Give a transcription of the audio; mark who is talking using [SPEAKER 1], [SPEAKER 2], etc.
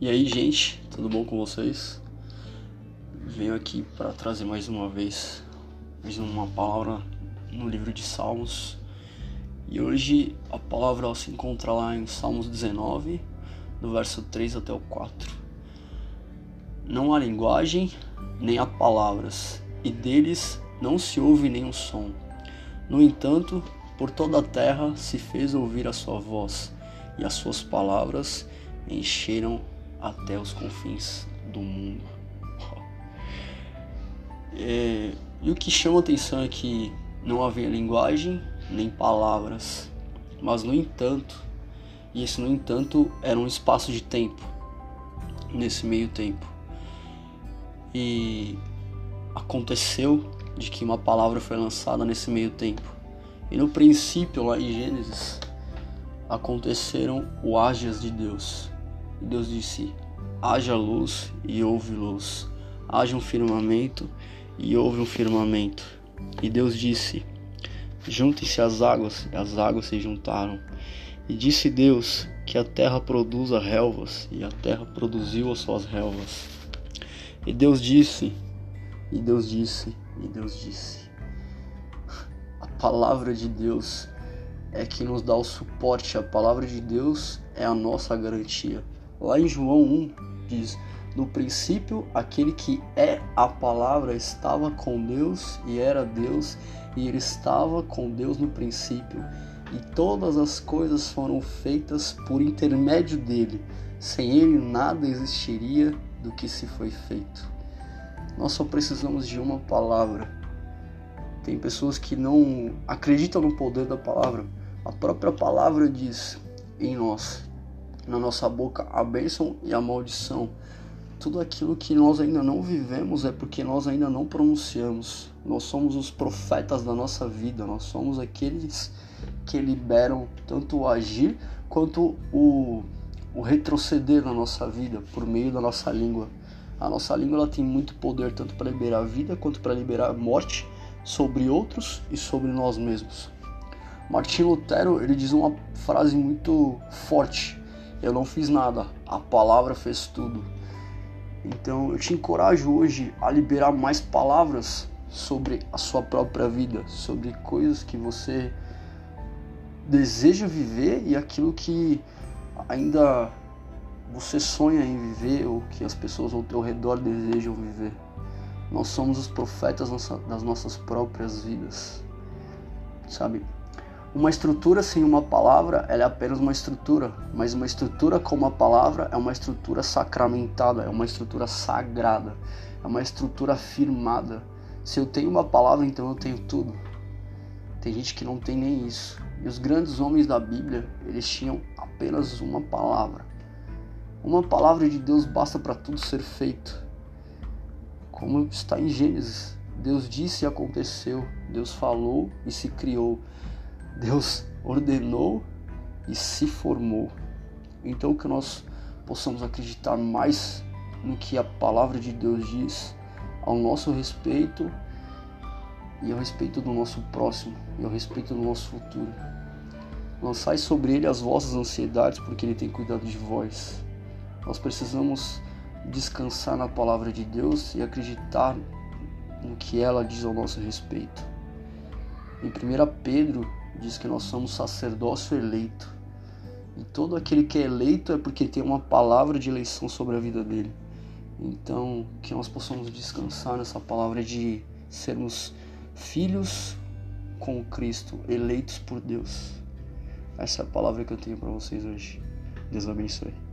[SPEAKER 1] E aí, gente, tudo bom com vocês? Venho aqui para trazer mais uma vez mais uma palavra no livro de Salmos. E hoje a palavra se encontra lá em Salmos 19, do verso 3 até o 4. Não há linguagem, nem há palavras, e deles não se ouve nenhum som. No entanto, por toda a terra se fez ouvir a sua voz, e as suas palavras encheram até os confins do mundo. É, e o que chama atenção é que não havia linguagem nem palavras, mas no entanto, e esse no entanto era um espaço de tempo nesse meio tempo. E aconteceu de que uma palavra foi lançada nesse meio tempo. E no princípio, lá em Gênesis, aconteceram o ágias de Deus. E Deus disse: haja luz e houve luz, haja um firmamento e houve um firmamento. E Deus disse: Juntem-se as águas, e as águas se juntaram. E disse Deus que a terra produza relvas, e a terra produziu as suas relvas. E Deus disse, e Deus disse, e Deus disse. Palavra de Deus é que nos dá o suporte, a palavra de Deus é a nossa garantia. Lá em João 1 diz: No princípio, aquele que é a palavra estava com Deus e era Deus, e ele estava com Deus no princípio, e todas as coisas foram feitas por intermédio dele. Sem ele, nada existiria do que se foi feito. Nós só precisamos de uma palavra. Tem pessoas que não acreditam no poder da palavra. A própria palavra diz em nós na nossa boca a bênção e a maldição. Tudo aquilo que nós ainda não vivemos é porque nós ainda não pronunciamos. Nós somos os profetas da nossa vida, nós somos aqueles que liberam tanto o agir quanto o, o retroceder na nossa vida por meio da nossa língua. A nossa língua ela tem muito poder tanto para liberar vida quanto para liberar morte sobre outros e sobre nós mesmos. Martin Lutero ele diz uma frase muito forte eu não fiz nada, a palavra fez tudo. Então eu te encorajo hoje a liberar mais palavras sobre a sua própria vida, sobre coisas que você deseja viver e aquilo que ainda você sonha em viver ou que as pessoas ao teu redor desejam viver. Nós somos os profetas das nossas próprias vidas, sabe? Uma estrutura sem uma palavra ela é apenas uma estrutura, mas uma estrutura com uma palavra é uma estrutura sacramentada, é uma estrutura sagrada, é uma estrutura firmada. Se eu tenho uma palavra, então eu tenho tudo. Tem gente que não tem nem isso. E os grandes homens da Bíblia, eles tinham apenas uma palavra. Uma palavra de Deus basta para tudo ser feito. Como está em Gênesis. Deus disse e aconteceu. Deus falou e se criou. Deus ordenou e se formou. Então que nós possamos acreditar mais no que a palavra de Deus diz ao nosso respeito e ao respeito do nosso próximo e ao respeito do nosso futuro. Lançai sobre ele as vossas ansiedades, porque ele tem cuidado de vós. Nós precisamos descansar na palavra de Deus e acreditar no que ela diz ao nosso respeito. Em 1 Pedro diz que nós somos sacerdócio eleito. E todo aquele que é eleito é porque tem uma palavra de eleição sobre a vida dele. Então, que nós possamos descansar nessa palavra de sermos filhos com Cristo, eleitos por Deus. Essa é a palavra que eu tenho para vocês hoje. Deus abençoe.